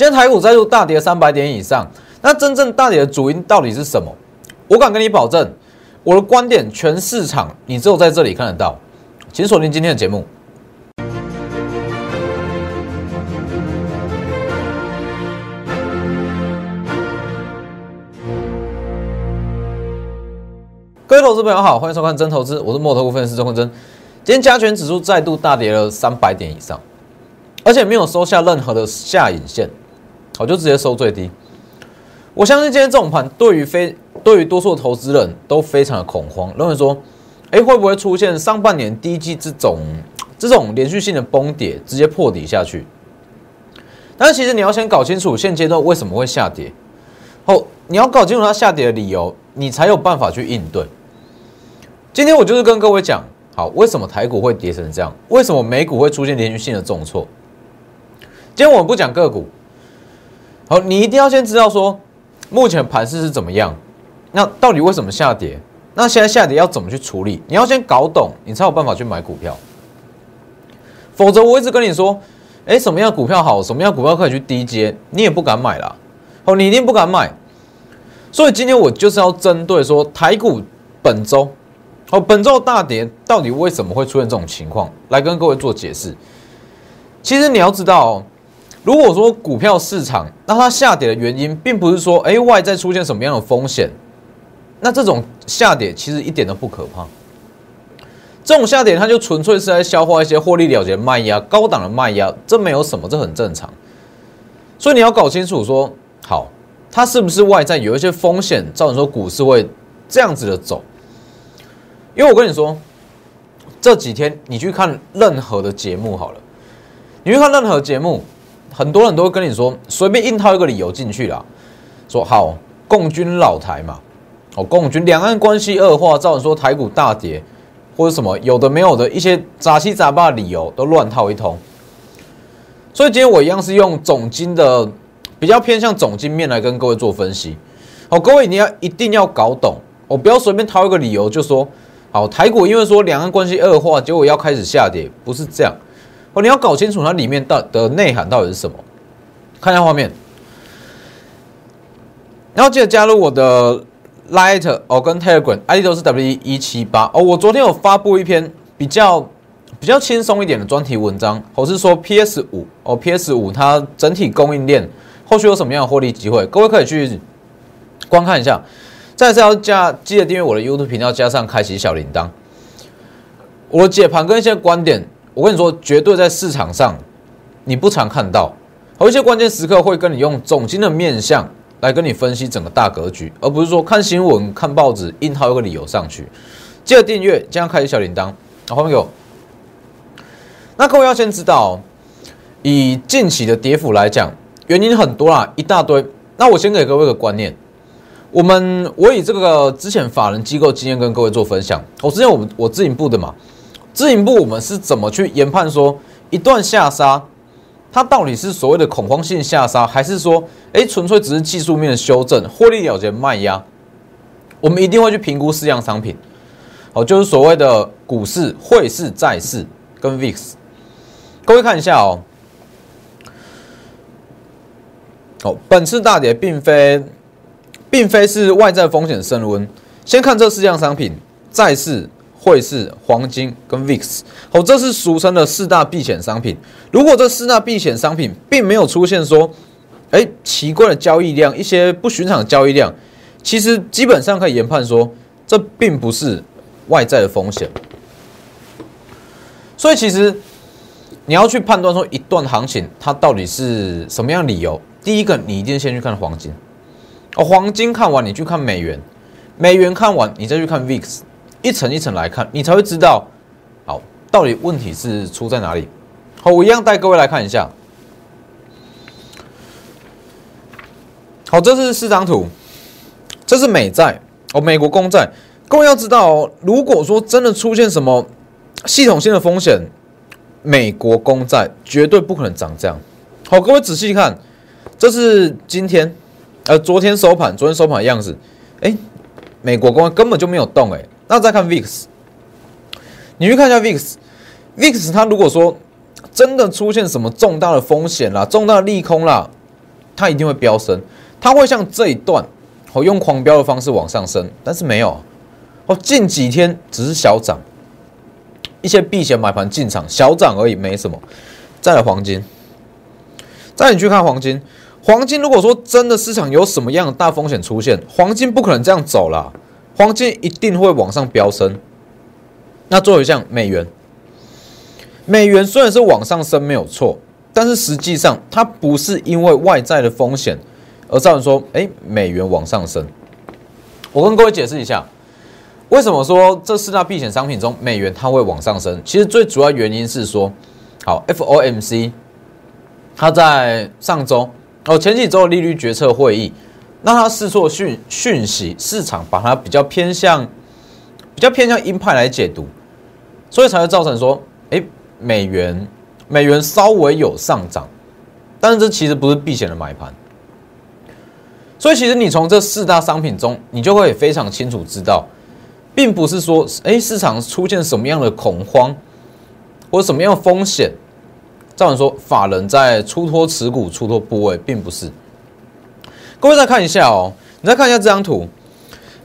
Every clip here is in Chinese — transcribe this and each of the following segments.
今天台股再度大跌三百点以上，那真正大跌的主因到底是什么？我敢跟你保证，我的观点全市场你只有在这里看得到，请锁定今天的节目。各位投资朋友好，欢迎收看真投资，我是墨头股分析师周坤真。今天加权指数再度大跌了三百点以上，而且没有收下任何的下影线。我就直接收最低。我相信今天这种盘对于非对于多数投资人都非常的恐慌，认为说，哎，会不会出现上半年第一季这种这种连续性的崩跌，直接破底下去？但是其实你要先搞清楚现阶段为什么会下跌，后你要搞清楚它下跌的理由，你才有办法去应对。今天我就是跟各位讲，好，为什么台股会跌成这样？为什么美股会出现连续性的重挫？今天我们不讲个股。好，你一定要先知道说，目前盘势是怎么样，那到底为什么下跌？那现在下跌要怎么去处理？你要先搞懂，你才有办法去买股票。否则我一直跟你说，哎，什么样股票好，什么样股票可以去低接，你也不敢买啦。哦，你一定不敢买。所以今天我就是要针对说，台股本周，哦，本周大跌到底为什么会出现这种情况，来跟各位做解释。其实你要知道。如果说股票市场，那它下跌的原因，并不是说，哎，外在出现什么样的风险，那这种下跌其实一点都不可怕。这种下跌，它就纯粹是在消化一些获利了结卖压、高档的卖压，这没有什么，这很正常。所以你要搞清楚，说好，它是不是外在有一些风险，造成说股市会这样子的走？因为我跟你说，这几天你去看任何的节目好了，你去看任何节目。很多人都会跟你说，随便硬套一个理由进去啦，说好共军老台嘛，哦，共军两岸关系恶化，造成说台股大跌，或者什么有的没有的一些杂七杂八的理由都乱套一通。所以今天我一样是用总金的比较偏向总金面来跟各位做分析。好，各位你要一定要搞懂，我不要随便掏一个理由就说好台股因为说两岸关系恶化，结果要开始下跌，不是这样。哦，你要搞清楚它里面到的内涵到底是什么。看一下画面，然后记得加入我的 Light 哦，跟 Telegram ID 都是 W 一七八哦。我昨天有发布一篇比较比较轻松一点的专题文章，我是说 PS 五哦，PS 五它整体供应链后续有什么样的获利机会，各位可以去观看一下。再次要加，记得订阅我的 YouTube 频道，加上开启小铃铛。我的解盘跟一些观点。我跟你说，绝对在市场上你不常看到，有一些关键时刻会跟你用总经的面相来跟你分析整个大格局，而不是说看新闻、看报纸，硬套一个理由上去。记得订阅，这样开启小铃铛。好，朋友，那各位要先知道，以近期的跌幅来讲，原因很多啦，一大堆。那我先给各位个观念，我们我以这个之前法人机构经验跟各位做分享。我之前我我自营部的嘛。自营部我们是怎么去研判说一段下杀，它到底是所谓的恐慌性下杀，还是说，哎，纯粹只是技术面的修正，获利了结卖压？我们一定会去评估四样商品，好，就是所谓的股市、汇市、债市跟 VIX。各位看一下哦，好，本次大跌并非并非是外在风险升温，先看这四样商品，债市。汇市、黄金跟 VIX，好，这是俗称的四大避险商品。如果这四大避险商品并没有出现说，哎，奇怪的交易量，一些不寻常的交易量，其实基本上可以研判说，这并不是外在的风险。所以，其实你要去判断说一段行情它到底是什么样理由，第一个你一定先去看黄金，哦，黄金看完你去看美元，美元看完你再去看 VIX。一层一层来看，你才会知道，好，到底问题是出在哪里。好，我一样带各位来看一下。好，这是四张图，这是美债哦，美国公债。各位要知道哦，如果说真的出现什么系统性的风险，美国公债绝对不可能涨这样。好，各位仔细看，这是今天，呃，昨天收盘，昨天收盘的样子。哎，美国公债根本就没有动，哎。那再看 VIX，你去看一下 VIX，VIX 它如果说真的出现什么重大的风险啦、重大利空啦，它一定会飙升，它会像这一段哦用狂飙的方式往上升，但是没有。哦，近几天只是小涨，一些避险买盘进场小涨而已，没什么。再来黄金，再你去看黄金，黄金如果说真的市场有什么样的大风险出现，黄金不可能这样走了，黄金一定会往上飙升。那作为像美元，美元虽然是往上升没有错。但是实际上，它不是因为外在的风险而造成说，哎，美元往上升。我跟各位解释一下，为什么说这四大避险商品中美元它会往上升？其实最主要原因是说，好，FOMC 它在上周哦前几周的利率决策会议，那它试错讯讯息，市场把它比较偏向比较偏向鹰派来解读，所以才会造成说，哎，美元。美元稍微有上涨，但是这其实不是避险的买盘，所以其实你从这四大商品中，你就会非常清楚知道，并不是说，哎，市场出现什么样的恐慌，或什么样的风险，造成说法人在出脱持股、出脱部位，并不是。各位再看一下哦，你再看一下这张图，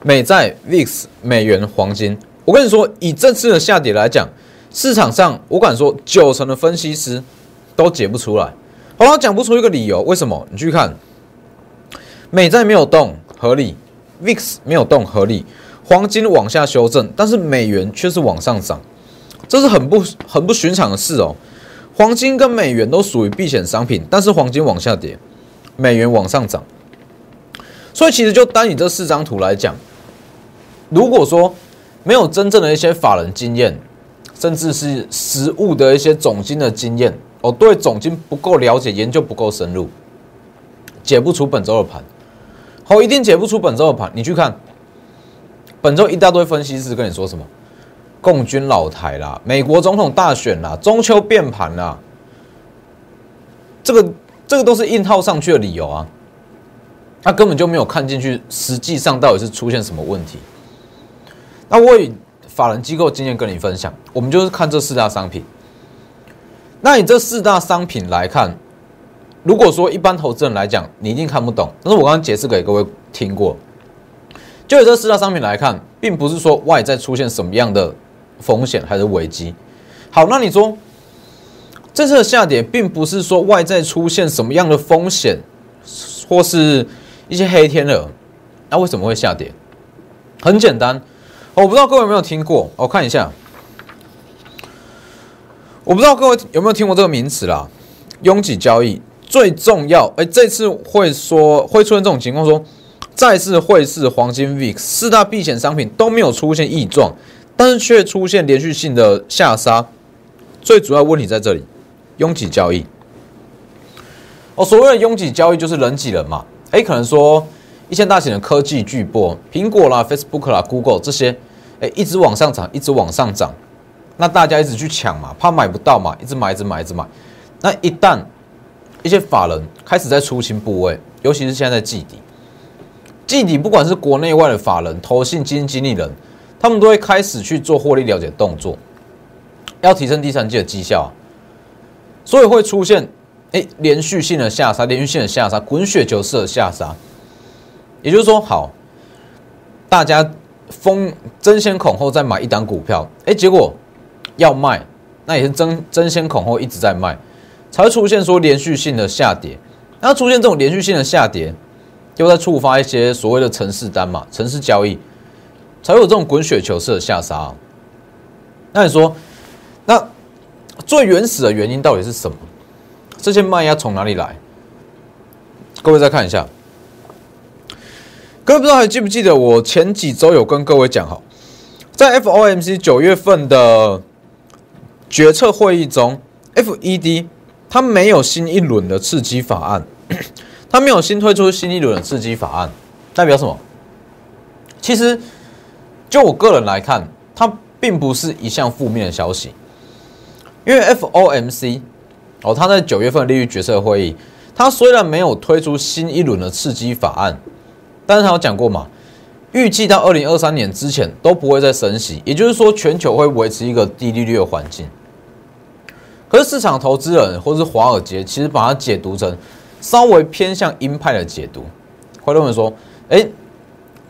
美债、VIX、美元、黄金，我跟你说，以这次的下跌来讲。市场上，我敢说九成的分析师都解不出来，好像讲不出一个理由。为什么？你去看，美债没有动，合理；VIX 没有动，合理；黄金往下修正，但是美元却是往上涨，这是很不很不寻常的事哦。黄金跟美元都属于避险商品，但是黄金往下跌，美元往上涨。所以其实就单以这四张图来讲，如果说没有真正的一些法人经验，甚至是实物的一些总金的经验，哦，对总金不够了解，研究不够深入，解不出本周的盘，好，一定解不出本周的盘。你去看，本周一大堆分析师跟你说什么？共军老台啦，美国总统大选啦，中秋变盘啦，这个这个都是硬套上去的理由啊，他根本就没有看进去，实际上到底是出现什么问题？那我以。法人机构经验跟你分享，我们就是看这四大商品。那你这四大商品来看，如果说一般投资人来讲，你一定看不懂。但是我刚刚解释给各位听过，就以这四大商品来看，并不是说外在出现什么样的风险还是危机。好，那你说这次的下跌，并不是说外在出现什么样的风险，或是一些黑天鹅，那为什么会下跌？很简单。我不知道各位有没有听过，我看一下。我不知道各位有没有听过这个名词啦，拥挤交易最重要。哎，这次会说会出现这种情况，说再次会是、黄金、VIX 四大避险商品都没有出现异状，但是却出现连续性的下杀。最主要问题在这里，拥挤交易。哦，所谓的拥挤交易就是人挤人嘛。哎，可能说。一些大型的科技巨擘，苹果啦、Facebook 啦、Google 这些，哎，一直往上涨，一直往上涨，那大家一直去抢嘛，怕买不到嘛，一直买，一直买，一直买。那一旦一些法人开始在出清部位，尤其是现在在季底，季底不管是国内外的法人、投信基金经理人，他们都会开始去做获利了结动作，要提升第三季的绩效，所以会出现哎连续性的下杀，连续性的下杀，滚雪球式的下杀。也就是说，好，大家疯争先恐后在买一档股票，哎，结果要卖，那也是争争先恐后一直在卖，才会出现说连续性的下跌。然后出现这种连续性的下跌，又在触发一些所谓的城市单嘛，城市交易，才会有这种滚雪球式的下杀。那你说，那最原始的原因到底是什么？这些卖压从哪里来？各位再看一下。各位不知道还记不记得我前几周有跟各位讲哈，在 FOMC 九月份的决策会议中，FED 它没有新一轮的刺激法案，它没有新推出新一轮的刺激法案，代表什么？其实就我个人来看，它并不是一项负面的消息，因为 FOMC 哦，他在九月份利率决策会议，他虽然没有推出新一轮的刺激法案。但是他有讲过嘛，预计到二零二三年之前都不会再升息，也就是说全球会维持一个低利率的环境。可是市场投资人或是华尔街其实把它解读成稍微偏向鹰派的解读，会认为说，哎，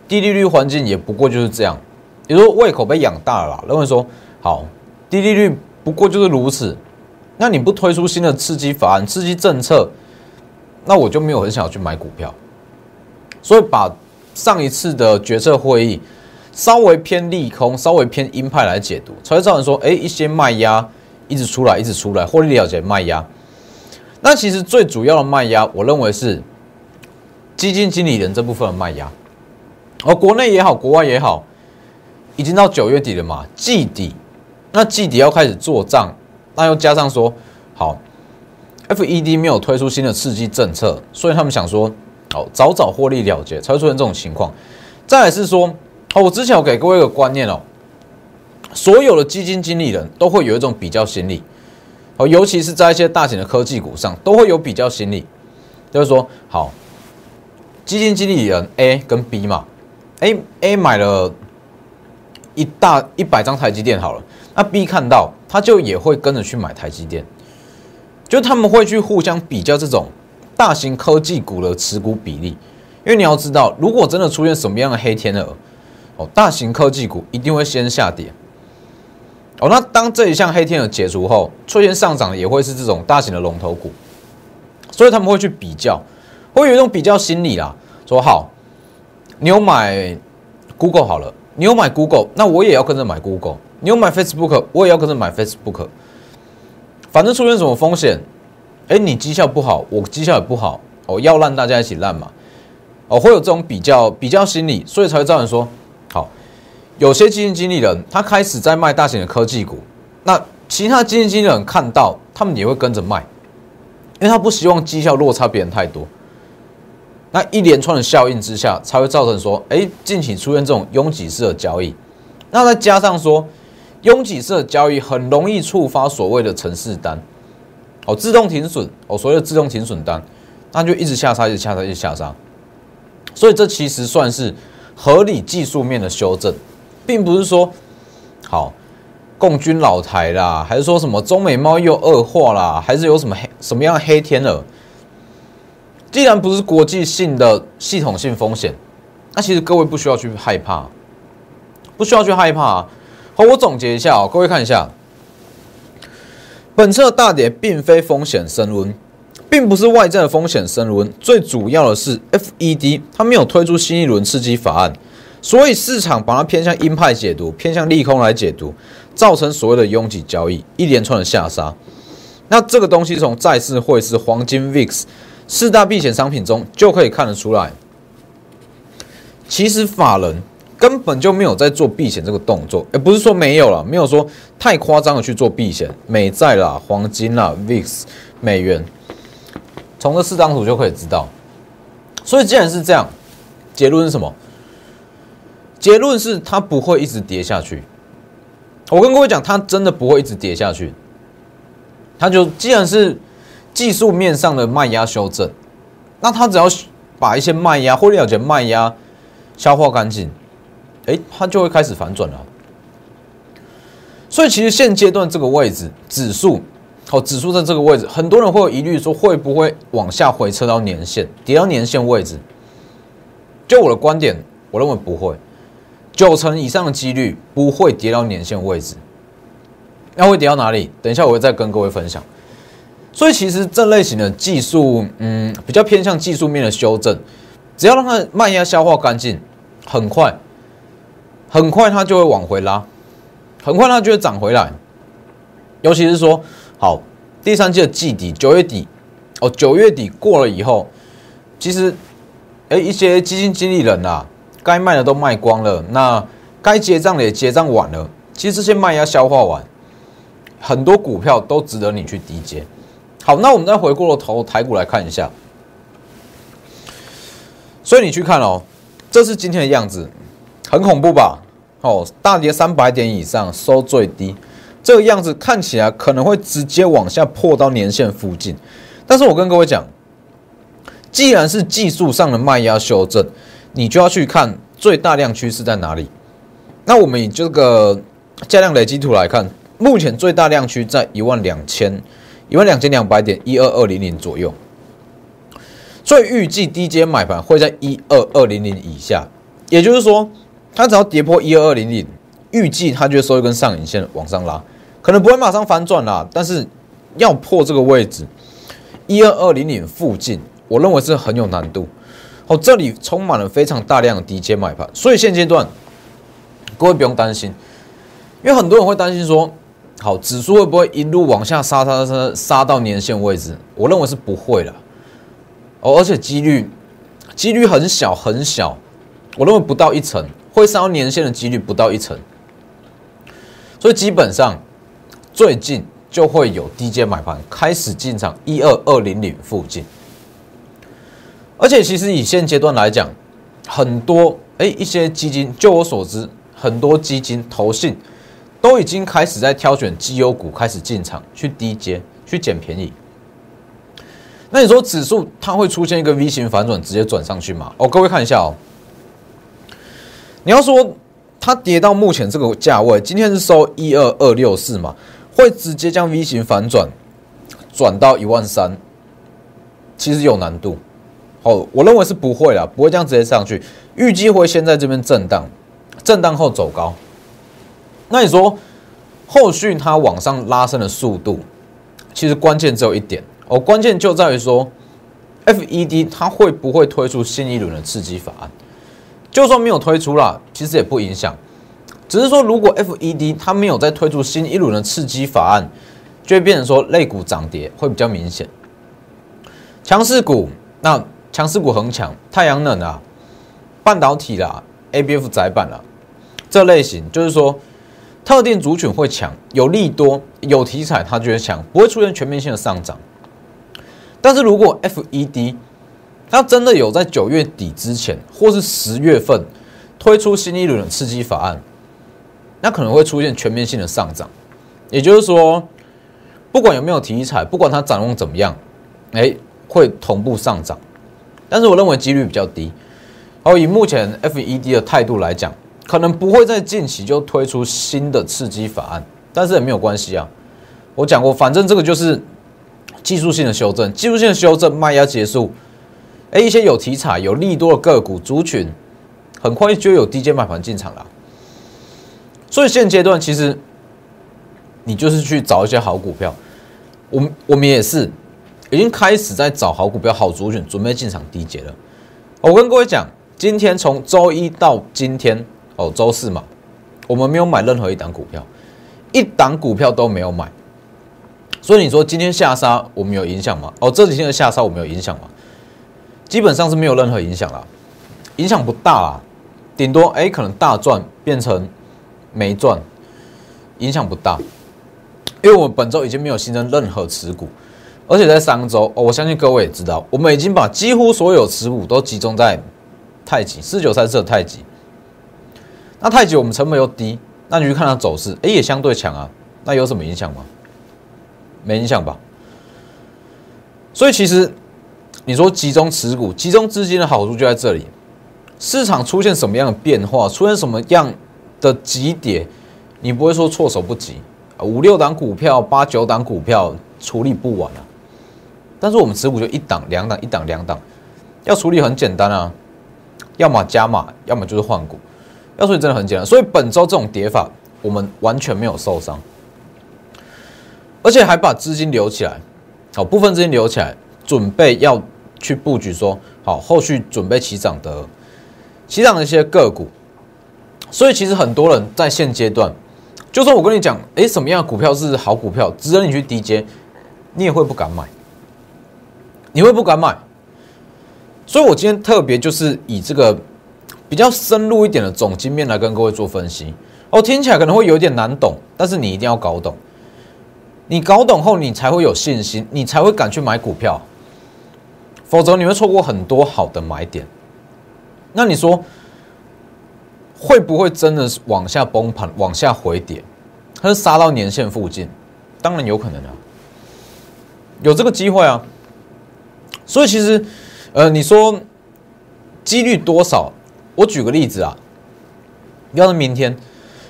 低利率环境也不过就是这样，也就是胃口被养大了啦，认为说，好，低利率不过就是如此，那你不推出新的刺激法案、刺激政策，那我就没有很想要去买股票，所以把上一次的决策会议稍微偏利空、稍微偏鹰派来解读，才会造成说，哎，一些卖压一直出来，一直出来，获利了结卖压。那其实最主要的卖压，我认为是基金经理人这部分的卖压。而国内也好，国外也好，已经到九月底了嘛，季底，那季底要开始做账，那又加上说，好，FED 没有推出新的刺激政策，所以他们想说，好，早早获利了结，才会出现这种情况。再来是说，哦，我之前有给各位一个观念哦，所有的基金经理人都会有一种比较心理。哦，尤其是在一些大型的科技股上，都会有比较心理，就是说，好，基金经理人 A 跟 B 嘛，A A 买了一大一百张台积电好了，那 B 看到他就也会跟着去买台积电，就他们会去互相比较这种大型科技股的持股比例，因为你要知道，如果真的出现什么样的黑天鹅，哦，大型科技股一定会先下跌。哦，那当这一项黑天鹅解除后，出现上涨的也会是这种大型的龙头股，所以他们会去比较，会有一种比较心理啦。说好，你有买 Google 好了，你有买 Google，那我也要跟着买 Google。你有买 Facebook，我也要跟着买 Facebook。反正出现什么风险，哎，你绩效不好，我绩效也不好，哦，要烂大家一起烂嘛。哦，会有这种比较比较心理，所以才会造成说。好有些基金经理人，他开始在卖大型的科技股，那其他基金经理人看到，他们也会跟着卖，因为他不希望绩效落差别人太多。那一连串的效应之下，才会造成说，哎，近期出现这种拥挤式的交易。那再加上说，拥挤式的交易很容易触发所谓的城市单，哦，自动停损，哦，所谓的自动停损单，那就一直下杀，一直下杀，一直下杀。所以这其实算是合理技术面的修正。并不是说好共军老台啦，还是说什么中美贸易又恶化啦，还是有什么黑什么样的黑天鹅？既然不是国际性的系统性风险，那其实各位不需要去害怕，不需要去害怕。好，我总结一下哦，各位看一下，本次的大跌并非风险升温，并不是外在的风险升温，最主要的是 FED 它没有推出新一轮刺激法案。所以市场把它偏向鹰派解读，偏向利空来解读，造成所谓的拥挤交易，一连串的下杀。那这个东西从债市、汇市、黄金、VIX 四大避险商品中就可以看得出来。其实法人根本就没有在做避险这个动作，也不是说没有了，没有说太夸张的去做避险，美债啦、黄金啦、VIX、美元，从这四张图就可以知道。所以既然是这样，结论是什么？结论是它不会一直跌下去。我跟各位讲，它真的不会一直跌下去。它就既然是技术面上的卖压修正，那它只要把一些卖压或了解卖压消化干净，哎，它就会开始反转了。所以其实现阶段这个位置，指数哦，指数在这个位置，很多人会有疑虑说会不会往下回撤到年线，跌到年线位置？就我的观点，我认为不会。九成以上的几率不会跌到年线位置，那会跌到哪里？等一下我会再跟各位分享。所以其实这类型的技术，嗯，比较偏向技术面的修正，只要让它慢压消化干净，很快，很快它就会往回拉，很快它就会涨回来。尤其是说，好，第三季的季底，九月底，哦，九月底过了以后，其实，哎，一些基金经理人呐。该卖的都卖光了，那该结账的也结账完了。其实这些卖压消化完，很多股票都值得你去低接。好，那我们再回过头台股来看一下。所以你去看哦，这是今天的样子，很恐怖吧？哦，大跌三百点以上收最低，这个样子看起来可能会直接往下破到年线附近。但是我跟各位讲，既然是技术上的卖压修正。你就要去看最大量趋势在哪里。那我们以这个价量累积图来看，目前最大量区在一万两千一万两千两百点一二二零零左右。所以预计低阶买盘会在一二二零零以下，也就是说，它只要跌破一二二零零，预计它就会收一根上影线往上拉，可能不会马上反转啦，但是要破这个位置一二二零零附近，我认为是很有难度。哦，这里充满了非常大量的低阶买盘，所以现阶段各位不用担心，因为很多人会担心说，好，指数会不会一路往下杀杀杀杀到年线位置？我认为是不会了。哦，而且几率几率很小很小，我认为不到一成会上年线的几率不到一成，所以基本上最近就会有低阶买盘开始进场一二二零零附近。而且其实以现阶段来讲，很多哎一些基金，就我所知，很多基金投信都已经开始在挑选绩优股开始进场去低阶去捡便宜。那你说指数它会出现一个 V 型反转，直接转上去吗？哦，各位看一下哦。你要说它跌到目前这个价位，今天是收一二二六四嘛，会直接将 V 型反转转到一万三，其实有难度。哦，我认为是不会啦，不会这样直接上去，预计会先在这边震荡，震荡后走高。那你说后续它往上拉升的速度，其实关键只有一点哦，关键就在于说，FED 它会不会推出新一轮的刺激法案？就算没有推出啦，其实也不影响，只是说如果 FED 它没有再推出新一轮的刺激法案，就会变成说类股涨跌会比较明显，强势股那。强势股很强，太阳能啊，半导体啦，A B F 窄板啦，这类型就是说特定族群会强，有利多有题材，它就会强，不会出现全面性的上涨。但是如果 F E D 它真的有在九月底之前，或是十月份推出新一轮的刺激法案，那可能会出现全面性的上涨。也就是说，不管有没有题材，不管它展望怎么样，哎，会同步上涨。但是我认为几率比较低，哦，以目前 FED 的态度来讲，可能不会在近期就推出新的刺激法案，但是也没有关系啊。我讲过，反正这个就是技术性的修正，技术性的修正卖压结束，哎，一些有题材、有利多的个股族群，很快就有低阶买盘进场了。所以现阶段其实你就是去找一些好股票，我们我们也是。已经开始在找好股票、好族群，准备进场低阶了。我跟各位讲，今天从周一到今天，哦，周四嘛，我们没有买任何一档股票，一档股票都没有买。所以你说今天下杀，我们有影响吗？哦，这几天的下杀我们有影响吗？基本上是没有任何影响啦，影响不大啊，顶多哎可能大赚变成没赚，影响不大，因为我们本周已经没有新增任何持股。而且在上周哦，我相信各位也知道，我们已经把几乎所有持股都集中在太极四九三四的太极。那太极我们成本又低，那你去看它走势，哎，也相对强啊。那有什么影响吗？没影响吧。所以其实你说集中持股、集中资金的好处就在这里。市场出现什么样的变化，出现什么样的急跌，你不会说措手不及五六档股票、八九档股票处理不完啊。但是我们持股就一档两档一档两档，要处理很简单啊，要么加码，要么就是换股，要处理真的很简单。所以本周这种跌法，我们完全没有受伤，而且还把资金留起来，好部分资金留起来，准备要去布局，说好后续准备起涨的起涨的一些个股。所以其实很多人在现阶段，就算我跟你讲，哎，什么样的股票是好股票，值得你去低接，你也会不敢买。你会不敢买，所以我今天特别就是以这个比较深入一点的总经面来跟各位做分析。哦，听起来可能会有点难懂，但是你一定要搞懂。你搞懂后，你才会有信心，你才会敢去买股票。否则你会错过很多好的买点。那你说会不会真的是往下崩盘、往下回跌，它是杀到年线附近？当然有可能啊，有这个机会啊。所以其实，呃，你说几率多少？我举个例子啊，要是明天，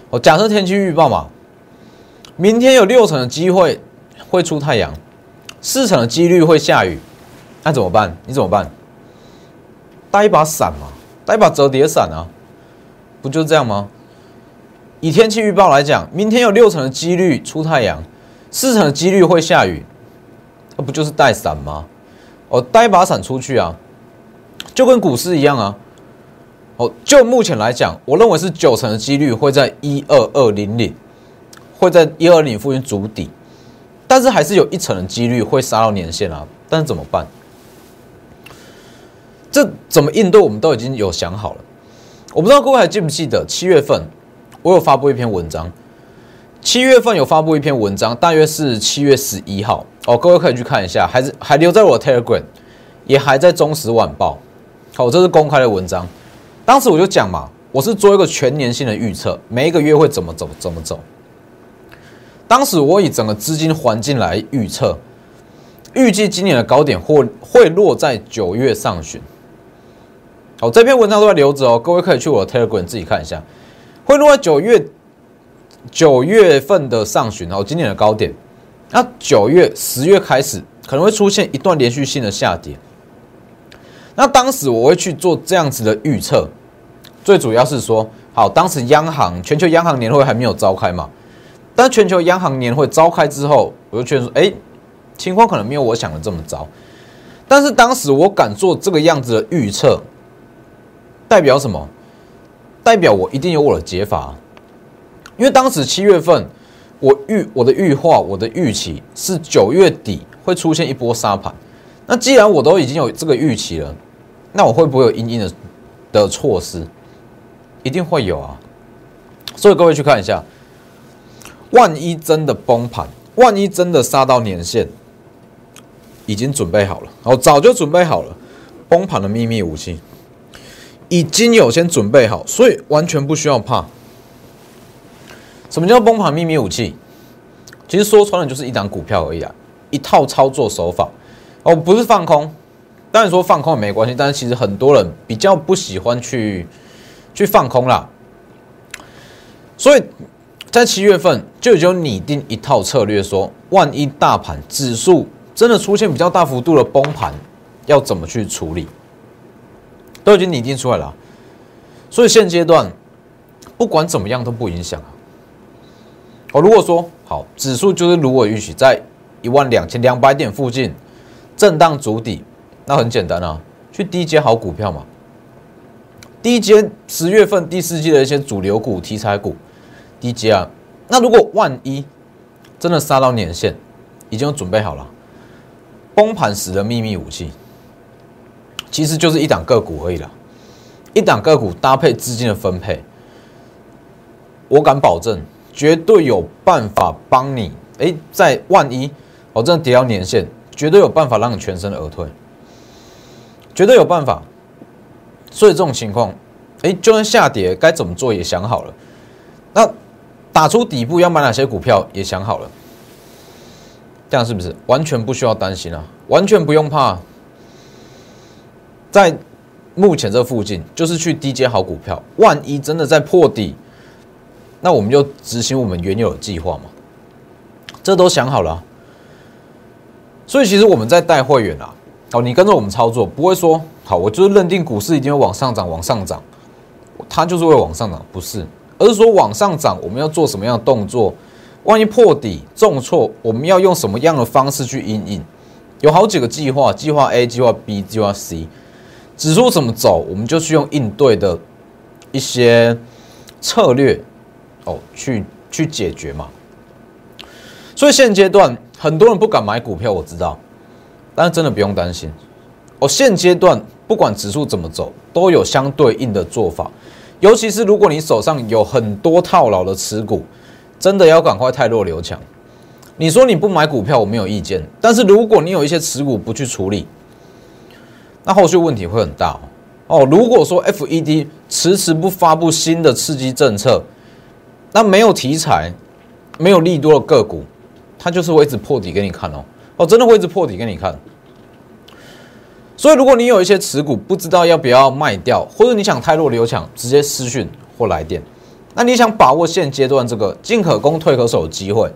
我假设天气预报嘛，明天有六成的机会会出太阳，四成的几率会下雨，那怎么办？你怎么办？带一把伞嘛，带一把折叠伞啊，不就这样吗？以天气预报来讲，明天有六成的几率出太阳，四成的几率会下雨，那不就是带伞吗？哦，带一把伞出去啊，就跟股市一样啊。哦，就目前来讲，我认为是九成的几率会在一二二零零，会在一二零附近筑底，但是还是有一成的几率会杀到年线啊。但是怎么办？这怎么应对？我们都已经有想好了。我不知道各位还记不记得七月份我有发布一篇文章，七月份有发布一篇文章，大约是七月十一号哦，各位可以去看一下，还是还留在我的 Telegram，也还在中时晚报。好，这是公开的文章。当时我就讲嘛，我是做一个全年性的预测，每一个月会怎么走，怎么走。当时我以整个资金环境来预测，预计今年的高点会会落在九月上旬。好，这篇文章都在留着哦，各位可以去我的 Telegram 自己看一下，会落在九月九月份的上旬哦，今年的高点。那九月、十月开始可能会出现一段连续性的下跌。那当时我会去做这样子的预测，最主要是说，好，当时央行全球央行年会还没有召开嘛，但全球央行年会召开之后，我就觉得说，哎，情况可能没有我想的这么糟。但是当时我敢做这个样子的预测，代表什么？代表我一定有我的解法，因为当时七月份，我预我的预化，我的预期是九月底会出现一波杀盘。那既然我都已经有这个预期了。那我会不会有阴影的的措施？一定会有啊！所以各位去看一下，万一真的崩盘，万一真的杀到年线，已经准备好了，哦，早就准备好了，崩盘的秘密武器已经有先准备好，所以完全不需要怕。什么叫崩盘秘密武器？其实说穿了就是一档股票而已啊，一套操作手法哦，不是放空。当然说放空也没关系，但是其实很多人比较不喜欢去去放空啦。所以在七月份就已经拟定一套策略，说万一大盘指数真的出现比较大幅度的崩盘，要怎么去处理，都已经拟定出来了。所以现阶段不管怎么样都不影响啊。哦，如果说好指数就是如果允许在一万两千两百点附近震荡筑底。那很简单啊，去低阶好股票嘛。低阶十月份第四季的一些主流股、题材股，低阶啊。那如果万一真的杀到年线，已经准备好了，崩盘时的秘密武器，其实就是一档个股而已啦。一档个股搭配资金的分配，我敢保证，绝对有办法帮你。哎，在万一我真的跌到年线，绝对有办法让你全身而退。绝对有办法，所以这种情况，哎，就算下跌该怎么做也想好了。那打出底部要买哪些股票也想好了，这样是不是完全不需要担心啊？完全不用怕，在目前这附近就是去低接好股票。万一真的在破底，那我们就执行我们原有的计划嘛。这都想好了，所以其实我们在带会员啊。哦，你跟着我们操作，不会说好，我就是认定股市一定会往上涨，往上涨，它就是会往上涨，不是，而是说往上涨，我们要做什么样的动作？万一破底重挫，我们要用什么样的方式去应应？有好几个计划，计划 A、计划 B、计划 C，指数怎么走，我们就去用应对的一些策略哦，去去解决嘛。所以现阶段很多人不敢买股票，我知道。但是真的不用担心，哦，现阶段不管指数怎么走，都有相对应的做法。尤其是如果你手上有很多套牢的持股，真的要赶快太弱留强。你说你不买股票，我没有意见。但是如果你有一些持股不去处理，那后续问题会很大哦哦。如果说 FED 迟迟不发布新的刺激政策，那没有题材、没有利多的个股，它就是会一直破底给你看哦。哦，真的会一直破底给你看。所以，如果你有一些持股，不知道要不要卖掉，或者你想太弱留强，直接私讯或来电。那你想把握现阶段这个进可攻退可守的机会，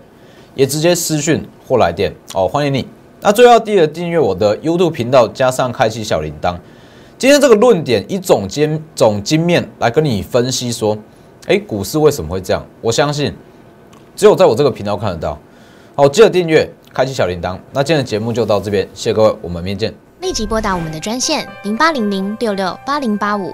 也直接私讯或来电哦，欢迎你。那最要记得订阅我的 YouTube 频道，加上开启小铃铛，今天这个论点以总经总经面来跟你分析说，哎，股市为什么会这样？我相信只有在我这个频道看得到。好，记得订阅，开启小铃铛。那今天的节目就到这边，谢谢各位，我们明天见。立即拨打我们的专线零八零零六六八零八五